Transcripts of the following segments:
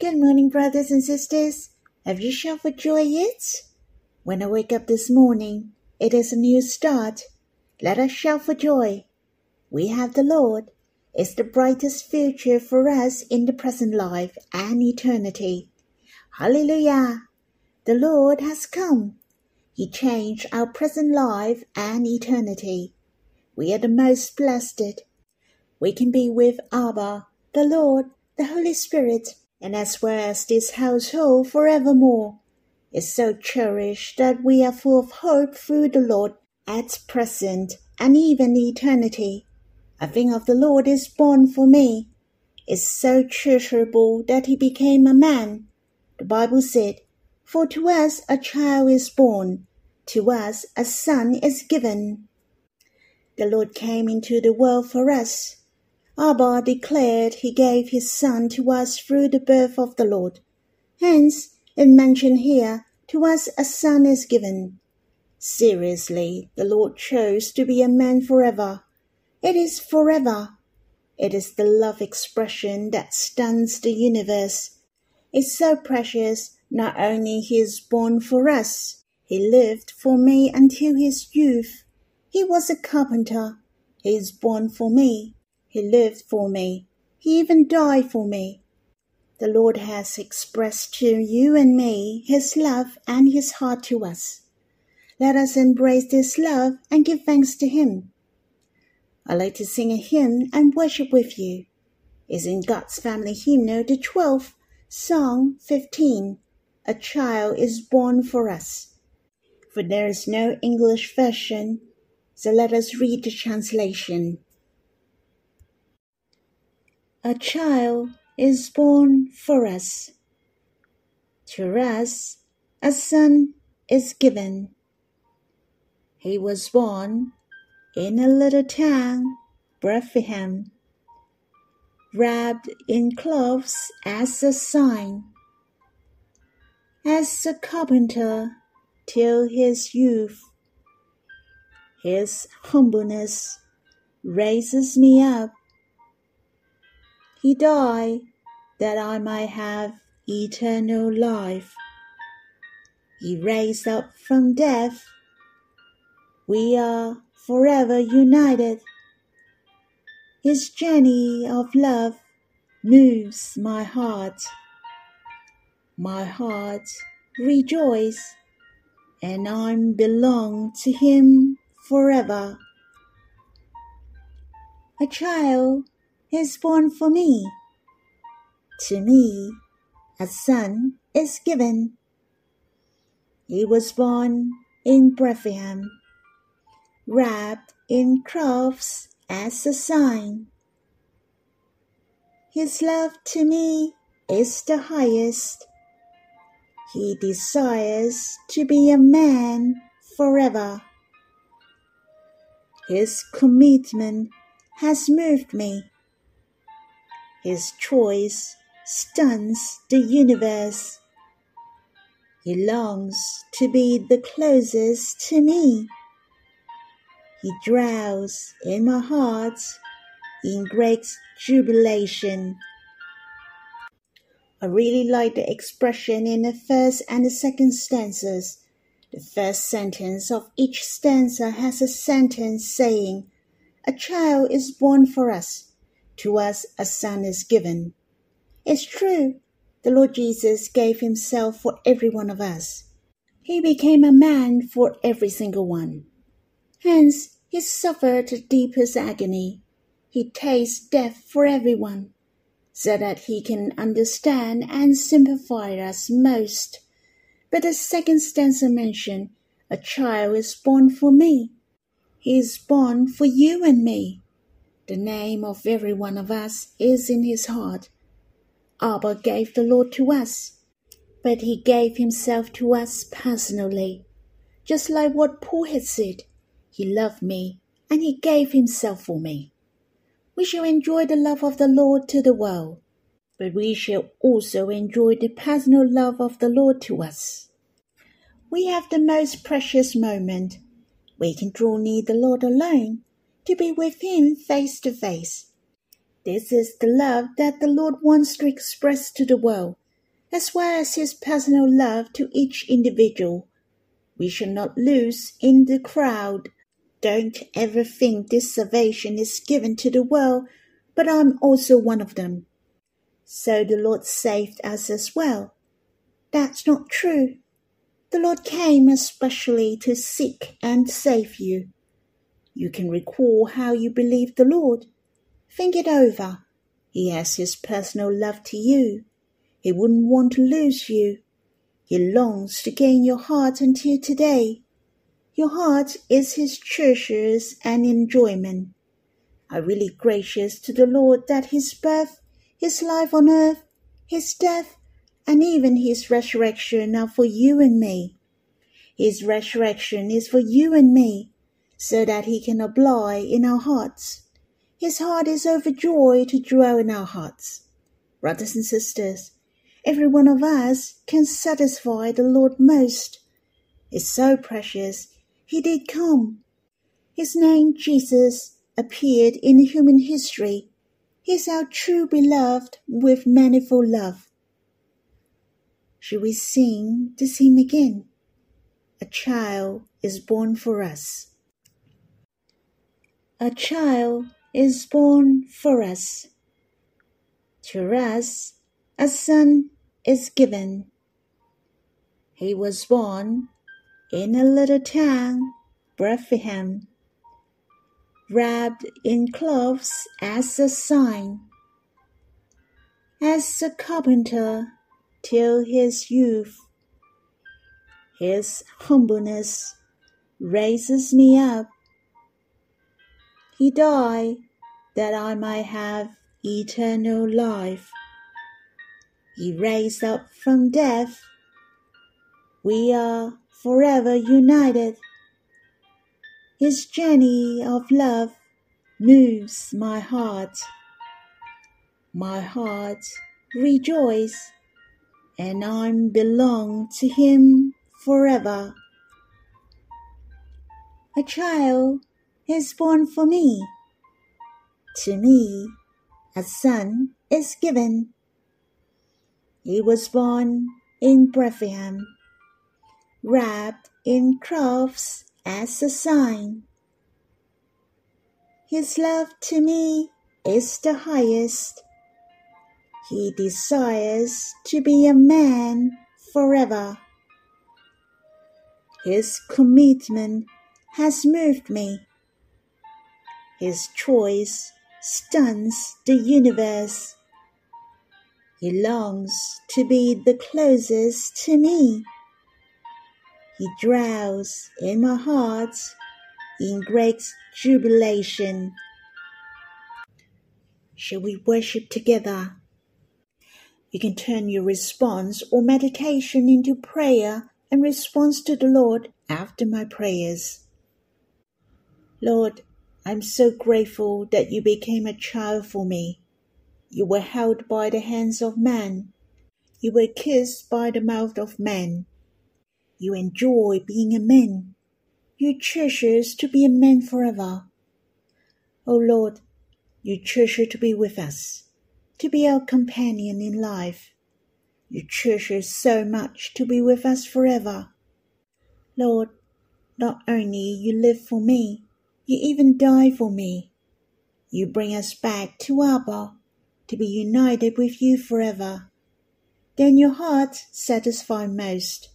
Good morning, brothers and sisters. Have you shouted for joy yet? When I wake up this morning, it is a new start. Let us shout for joy. We have the Lord. It's the brightest future for us in the present life and eternity. Hallelujah! The Lord has come. He changed our present life and eternity. We are the most blessed. We can be with Abba, the Lord, the Holy Spirit, and as well as this household forevermore. is so cherished that we are full of hope through the Lord at present and even eternity. I think of the Lord is born for me. It's so treasurable that he became a man. The Bible said, For to us a child is born, to us a son is given. The Lord came into the world for us. Abba declared he gave his son to us through the birth of the Lord. Hence, it mentioned here, to us a son is given. Seriously, the Lord chose to be a man forever. It is forever. It is the love expression that stuns the universe. It's so precious, not only he is born for us, he lived for me until his youth. He was a carpenter. He is born for me. He lived for me. He even died for me. The Lord has expressed to you and me his love and his heart to us. Let us embrace this love and give thanks to him. I'd like to sing a hymn and worship with you. It's in God's Family Hymnal, the 12th, Song 15. A child is born for us. For there is no English version, so let us read the translation. A child is born for us. To us a son is given. He was born in a little town, Bethlehem, wrapped in cloths as a sign. As a carpenter till his youth, his humbleness raises me up he died that I might have eternal life. He raised up from death. We are forever united. His journey of love moves my heart. My heart rejoices, and I belong to him forever. A child is born for me. To me, a son is given. He was born in Bethlehem, wrapped in cloths as a sign. His love to me is the highest. He desires to be a man forever. His commitment has moved me. His choice stuns the universe. He longs to be the closest to me. He dwells in my heart in great jubilation. I really like the expression in the first and the second stanzas. The first sentence of each stanza has a sentence saying, A child is born for us to us a son is given. It's true, the Lord Jesus gave himself for every one of us. He became a man for every single one. Hence, he suffered the deepest agony. He tastes death for everyone, so that he can understand and sympathize us most. But the second stanza mentioned, a child is born for me. He is born for you and me. The name of every one of us is in his heart. Abba gave the Lord to us, but he gave himself to us personally. Just like what Paul had said, he loved me and he gave himself for me. We shall enjoy the love of the Lord to the world, but we shall also enjoy the personal love of the Lord to us. We have the most precious moment. We can draw near the Lord alone to be with Him face to face. This is the love that the Lord wants to express to the world, as well as his personal love to each individual. We shall not lose in the crowd. Don't ever think this salvation is given to the world, but I'm also one of them. So the Lord saved us as well. That's not true. The Lord came especially to seek and save you. You can recall how you believed the Lord. Think it over. He has his personal love to you. He wouldn't want to lose you. He longs to gain your heart until today. Your heart is his treasures and enjoyment. I really gracious to the Lord that his birth, his life on earth, his death, and even his resurrection are for you and me. His resurrection is for you and me, so that he can abide in our hearts. His heart is overjoyed to dwell in our hearts. Brothers and sisters, every one of us can satisfy the Lord most. It's so precious. He did come. His name, Jesus, appeared in human history. He is our true beloved with manifold love. Should we sing this hymn again? A child is born for us. A child is born for us. To us, a son is given. He was born in a little town, Bethlehem, wrapped in cloths as a sign. As a carpenter till his youth, his humbleness raises me up. He died that I might have eternal life. He raised up from death. We are forever united. His journey of love moves my heart. My heart rejoices, and I belong to him forever. A child is born for me. To me, a son is given. He was born in Bethlehem, wrapped in cloths as a sign. His love to me is the highest. He desires to be a man forever. His commitment has moved me. His choice stuns the universe. He longs to be the closest to me. He dwells in my heart in great jubilation. Shall we worship together? You can turn your response or meditation into prayer in response to the Lord after my prayers. Lord, I'm so grateful that you became a child for me. You were held by the hands of man. You were kissed by the mouth of man. You enjoy being a man. You treasure to be a man forever. O oh Lord, you treasure to be with us, to be our companion in life. You treasure so much to be with us forever. Lord, not only you live for me, you even die for me. You bring us back to Abba, to be united with you forever. Then your heart satisfied most.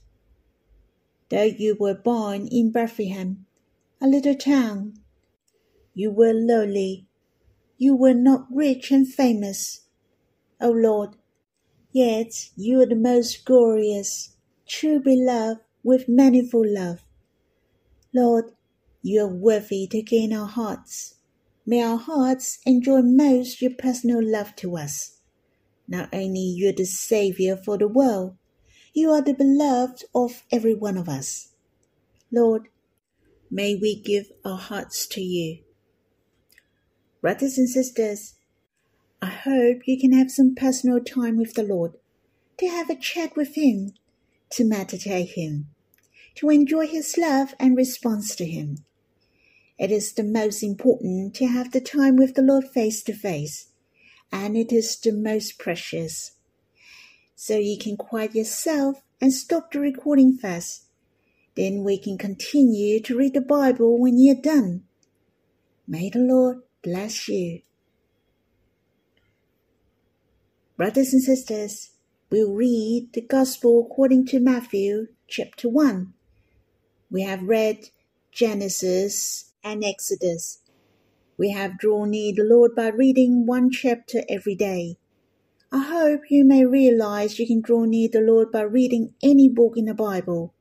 Though you were born in Bethlehem, a little town, you were lowly. You were not rich and famous. O Lord, Yet you are the most glorious, true beloved with manifold love. Lord, you are worthy to gain our hearts. May our hearts enjoy most your personal love to us. Not only you are the Saviour for the world, you are the beloved of every one of us. Lord, may we give our hearts to you. Brothers and sisters, I hope you can have some personal time with the Lord, to have a chat with Him, to meditate Him, to enjoy His love and response to Him. It is the most important to have the time with the Lord face to face, and it is the most precious. so you can quiet yourself and stop the recording first. Then we can continue to read the Bible when you're done. May the Lord bless you. Brothers and sisters, we'll read the Gospel according to Matthew chapter 1. We have read Genesis and Exodus. We have drawn near the Lord by reading one chapter every day. I hope you may realize you can draw near the Lord by reading any book in the Bible.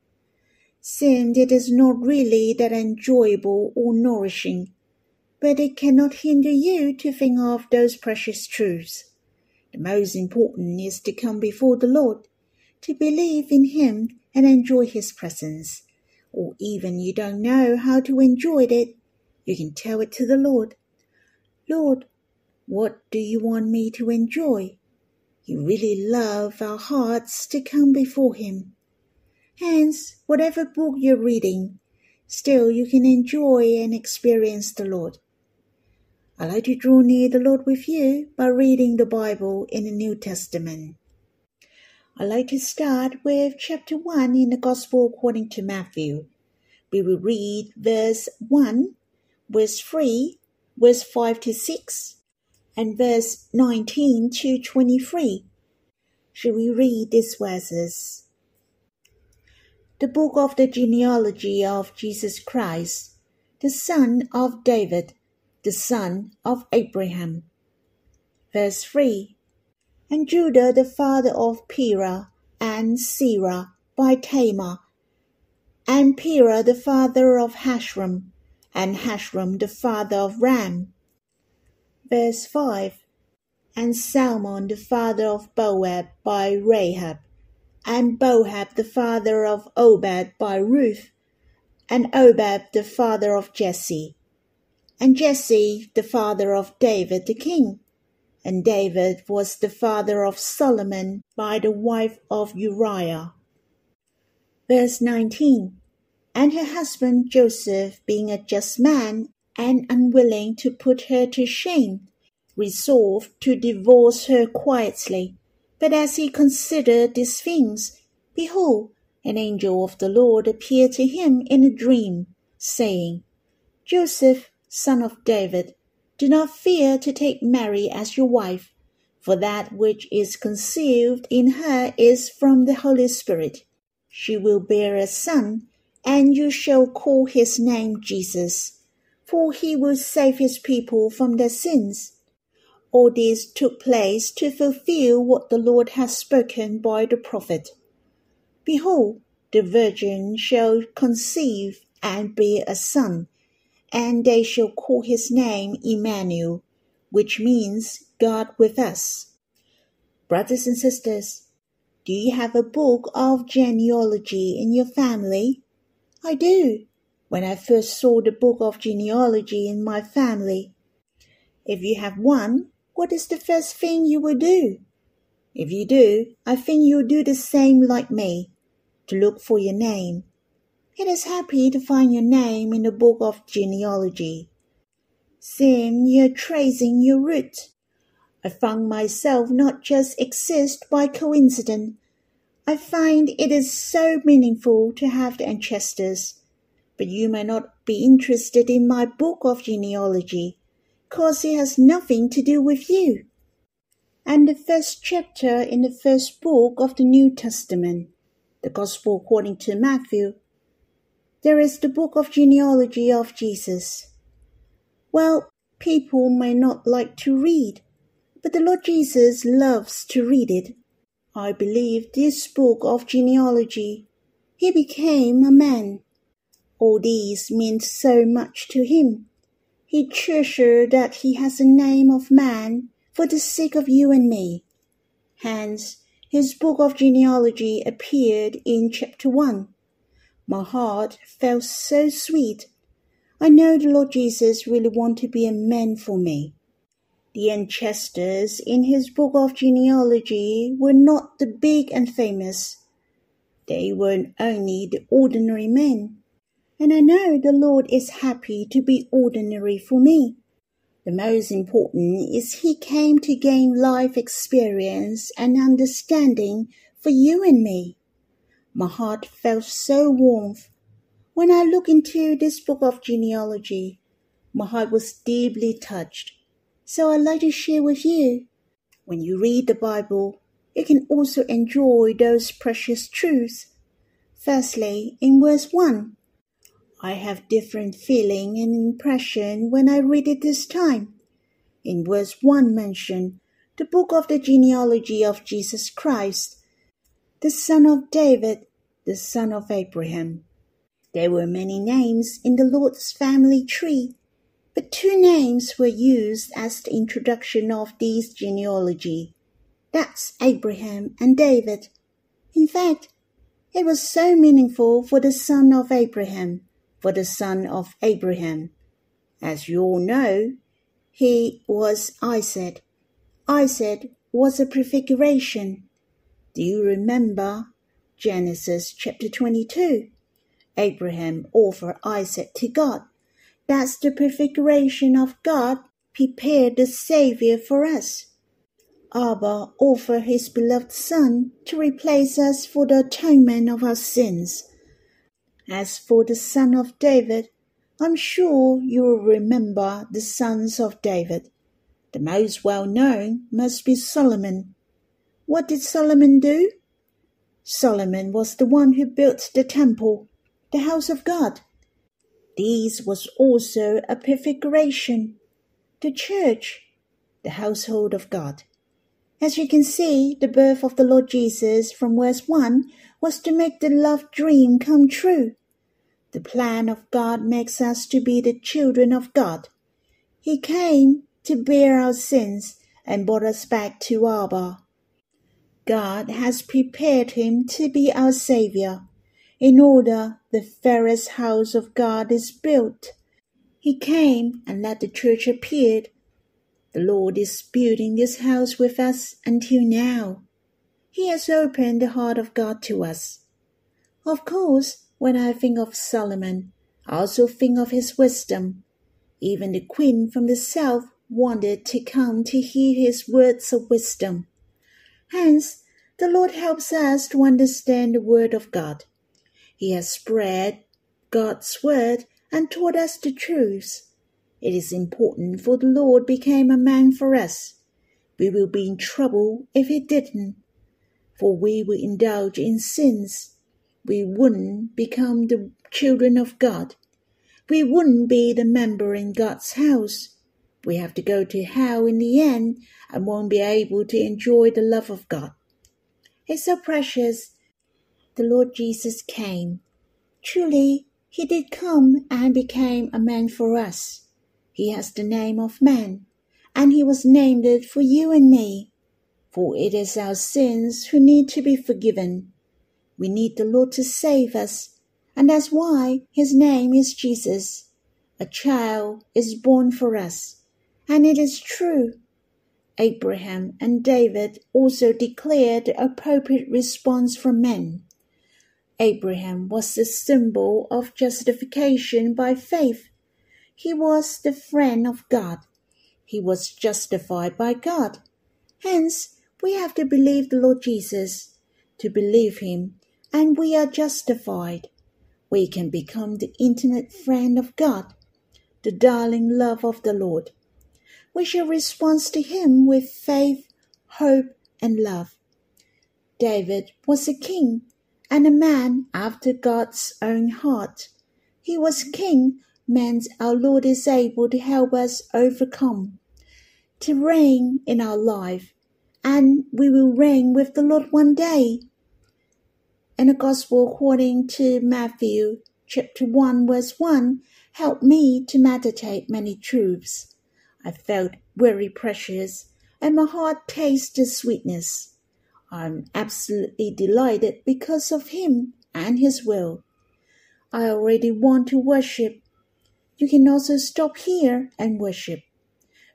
Since it is not really that enjoyable or nourishing, but it cannot hinder you to think of those precious truths. The most important is to come before the Lord, to believe in Him and enjoy His presence. Or even you don't know how to enjoy it, you can tell it to the Lord. Lord, what do you want me to enjoy? You really love our hearts to come before Him. Hence, whatever book you're reading, still you can enjoy and experience the Lord. I like to draw near the Lord with you by reading the Bible in the New Testament. I like to start with chapter 1 in the Gospel according to Matthew. We will read verse 1, verse 3, verse 5 to 6, and verse 19 to 23. Shall we read these verses? The book of the genealogy of Jesus Christ, the son of David the son of Abraham. Verse 3 And Judah the father of Perez and Zerah by Tamar, and Perez the father of Hezron, and Hezron the father of Ram. Verse 5 And Salmon the father of Boaz by Rahab, and Boaz the father of Obed by Ruth, and Obed the father of Jesse and Jesse the father of David the king. And David was the father of Solomon by the wife of Uriah. Verse 19 And her husband Joseph, being a just man and unwilling to put her to shame, resolved to divorce her quietly. But as he considered these things, behold, an angel of the Lord appeared to him in a dream, saying, Joseph, son of David, do not fear to take Mary as your wife, for that which is conceived in her is from the Holy Spirit. She will bear a son, and you shall call his name Jesus, for he will save his people from their sins. All this took place to fulfill what the Lord has spoken by the prophet. Behold, the virgin shall conceive and bear a son and they shall call his name Emmanuel, which means God with us. Brothers and sisters, do you have a book of genealogy in your family? I do. When I first saw the book of genealogy in my family. If you have one, what is the first thing you will do? If you do, I think you'll do the same like me, to look for your name it is happy to find your name in the book of genealogy. Seeing you're tracing your root. I found myself not just exist by coincidence. I find it is so meaningful to have the ancestors. But you may not be interested in my book of genealogy, cause it has nothing to do with you. And the first chapter in the first book of the New Testament, the Gospel according to Matthew, there is the book of genealogy of Jesus. Well, people may not like to read, but the Lord Jesus loves to read it. I believe this book of genealogy, he became a man. All these mean so much to him. He treasured that he has a name of man for the sake of you and me. Hence, his book of genealogy appeared in chapter 1. My heart felt so sweet. I know the Lord Jesus really wanted to be a man for me. The ancestors in his book of genealogy were not the big and famous. They were only the ordinary men. And I know the Lord is happy to be ordinary for me. The most important is he came to gain life experience and understanding for you and me. My heart felt so warm when I look into this book of genealogy. My heart was deeply touched. So I'd like to share with you. When you read the Bible, you can also enjoy those precious truths. Firstly, in verse 1, I have different feeling and impression when I read it this time. In verse 1 mention the book of the genealogy of Jesus Christ, the son of David, the son of Abraham. There were many names in the Lord's family tree, but two names were used as the introduction of this genealogy. That's Abraham and David. In fact, it was so meaningful for the son of Abraham for the son of Abraham. As you all know, he was Isaac. Isaac was a prefiguration. Do you remember Genesis chapter 22? Abraham offered Isaac to God. That's the prefiguration of God prepared the Savior for us. Abba offered his beloved Son to replace us for the atonement of our sins. As for the son of David, I'm sure you will remember the sons of David. The most well known must be Solomon. What did Solomon do? Solomon was the one who built the temple, the house of God. This was also a prefiguration, the church, the household of God. As you can see, the birth of the Lord Jesus from verse 1 was to make the love dream come true. The plan of God makes us to be the children of God. He came to bear our sins and brought us back to Abba. God has prepared him to be our Savior. In order the fairest house of God is built. He came and let the church appear the Lord is building this house with us until now. He has opened the heart of God to us. Of course, when I think of Solomon, I also think of his wisdom. Even the queen from the south wanted to come to hear his words of wisdom. Hence, the Lord helps us to understand the word of God. He has spread God's word and taught us the truths. It is important for the Lord became a man for us. We will be in trouble if he didn't, for we will indulge in sins. We wouldn't become the children of God. We wouldn't be the member in God's house. We have to go to hell in the end and won't be able to enjoy the love of God. It's so precious. The Lord Jesus came. Truly, he did come and became a man for us. He has the name of man, and he was named it for you and me. For it is our sins who need to be forgiven. We need the Lord to save us, and that's why his name is Jesus. A child is born for us, and it is true. Abraham and David also declared the appropriate response from men. Abraham was the symbol of justification by faith he was the friend of God. He was justified by God. Hence, we have to believe the Lord Jesus, to believe Him, and we are justified. We can become the intimate friend of God, the darling love of the Lord. We shall respond to Him with faith, hope, and love. David was a king and a man after God's own heart. He was king means our Lord is able to help us overcome, to reign in our life, and we will reign with the Lord one day. In the Gospel according to Matthew chapter 1 verse 1 helped me to meditate many truths. I felt very precious and my heart tasted sweetness. I'm absolutely delighted because of him and his will. I already want to worship you can also stop here and worship.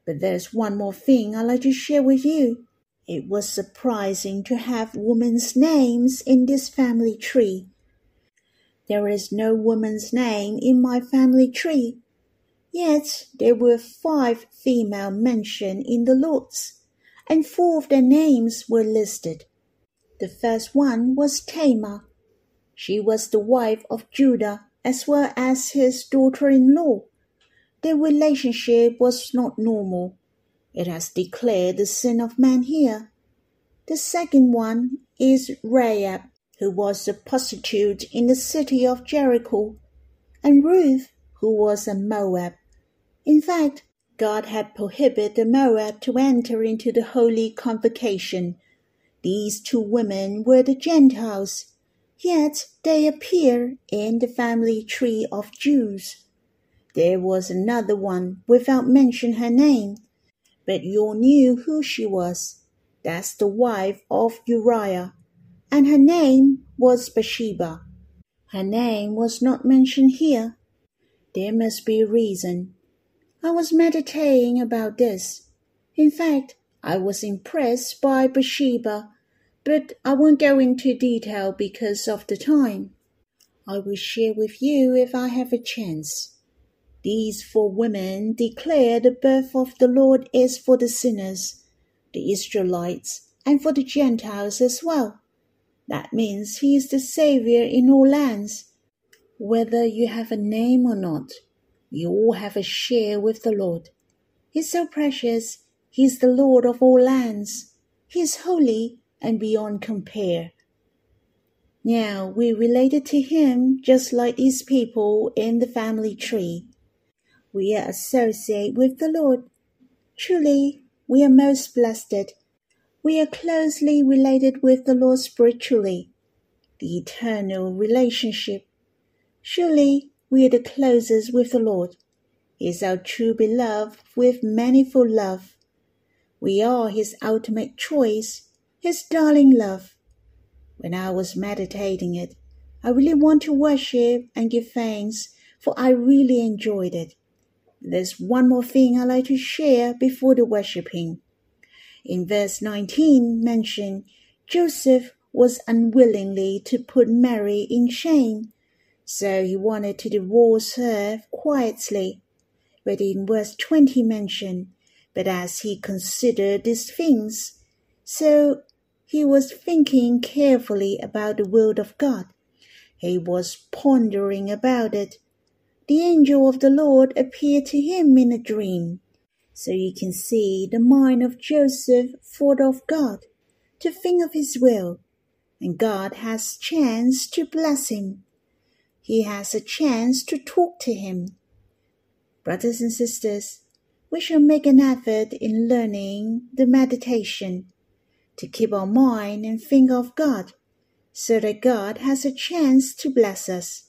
But there's one more thing I'd like to share with you. It was surprising to have women's names in this family tree. There is no woman's name in my family tree. Yet there were five female mentioned in the Lord's, and four of their names were listed. The first one was Tamar. She was the wife of Judah as well as his daughter-in-law. Their relationship was not normal. It has declared the sin of man here. The second one is Rahab, who was a prostitute in the city of Jericho, and Ruth, who was a Moab. In fact, God had prohibited the Moab to enter into the holy convocation. These two women were the Gentiles, yet they appear in the family tree of Jews. There was another one without mention her name, but you all knew who she was. That's the wife of Uriah, and her name was Bathsheba. Her name was not mentioned here. There must be a reason. I was meditating about this. In fact, I was impressed by Bathsheba, but I won't go into detail because of the time. I will share with you if I have a chance. These four women declare the birth of the Lord is for the sinners, the Israelites, and for the Gentiles as well. That means he is the Savior in all lands. Whether you have a name or not, you all have a share with the Lord. He's so precious. He's the Lord of all lands. He is holy and beyond compare. Now we related to him just like these people in the family tree. We are associated with the Lord. Truly, we are most blessed. We are closely related with the Lord spiritually. The eternal relationship. Surely we are the closest with the Lord. He is our true beloved with manifold love. We are his ultimate choice, his darling love. When I was meditating it, I really want to worship and give thanks, for I really enjoyed it. There's one more thing I like to share before the worshiping. In verse 19 mentioned Joseph was unwillingly to put Mary in shame so he wanted to divorce her quietly. But in verse 20 mentioned, but as he considered these things, so he was thinking carefully about the will of God. He was pondering about it. The angel of the Lord appeared to him in a dream. So you can see the mind of Joseph thought of God, to think of his will, and God has chance to bless him he has a chance to talk to him. Brothers and sisters, we shall make an effort in learning the meditation to keep our mind and think of God so that God has a chance to bless us.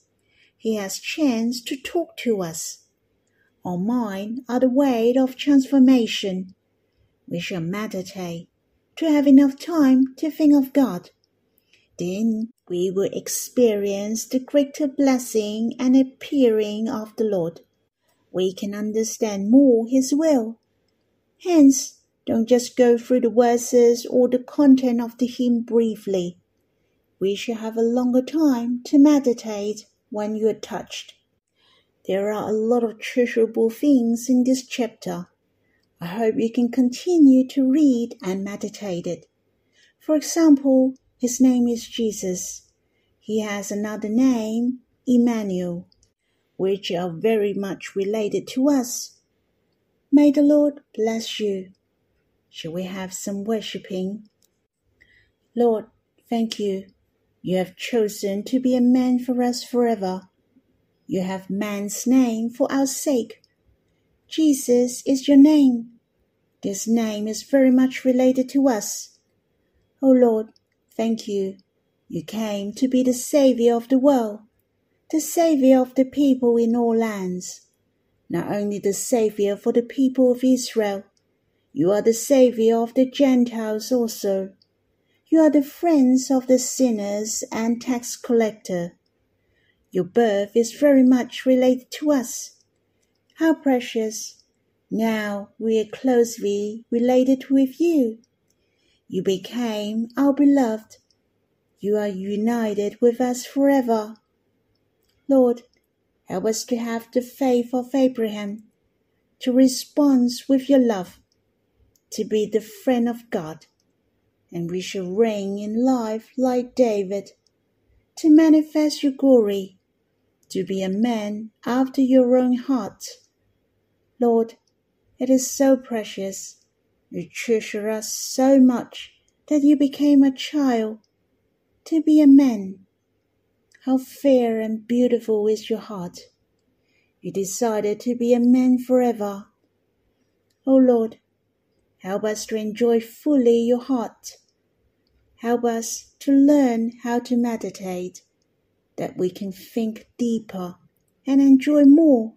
He has chance to talk to us. Our mind are the way of transformation. We shall meditate to have enough time to think of God then we will experience the greater blessing and appearing of the Lord. We can understand more His will. Hence, don't just go through the verses or the content of the hymn briefly. We shall have a longer time to meditate when you are touched. There are a lot of treasurable things in this chapter. I hope you can continue to read and meditate it. For example, his name is Jesus. He has another name, Emmanuel, which are very much related to us. May the Lord bless you. Shall we have some worshipping? Lord, thank you. You have chosen to be a man for us forever. You have man's name for our sake. Jesus is your name. This name is very much related to us. O oh Lord, Thank you. You came to be the Saviour of the world, the Saviour of the people in all lands. Not only the Saviour for the people of Israel, you are the Saviour of the Gentiles also. You are the friends of the sinners and tax collector. Your birth is very much related to us. How precious! Now we are closely related with you. You became our beloved. You are united with us forever. Lord, help us to have the faith of Abraham, to respond with your love, to be the friend of God, and we shall reign in life like David, to manifest your glory, to be a man after your own heart. Lord, it is so precious. You treasure us so much that you became a child to be a man. How fair and beautiful is your heart. You decided to be a man forever. O oh Lord, help us to enjoy fully your heart. Help us to learn how to meditate, that we can think deeper and enjoy more.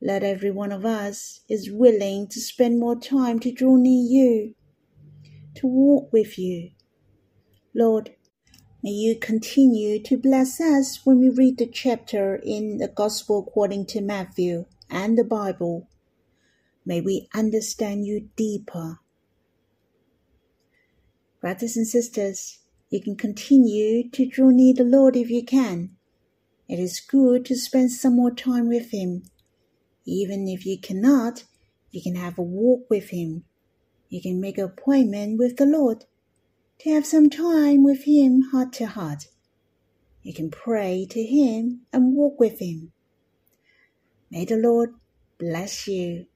Let every one of us is willing to spend more time to draw near you, to walk with you. Lord, May you continue to bless us when we read the chapter in the Gospel according to Matthew and the Bible. May we understand you deeper. Brothers and sisters, you can continue to draw near the Lord if you can. It is good to spend some more time with Him. Even if you cannot, you can have a walk with Him. You can make an appointment with the Lord to have some time with Him heart to heart. You can pray to Him and walk with Him. May the Lord bless you.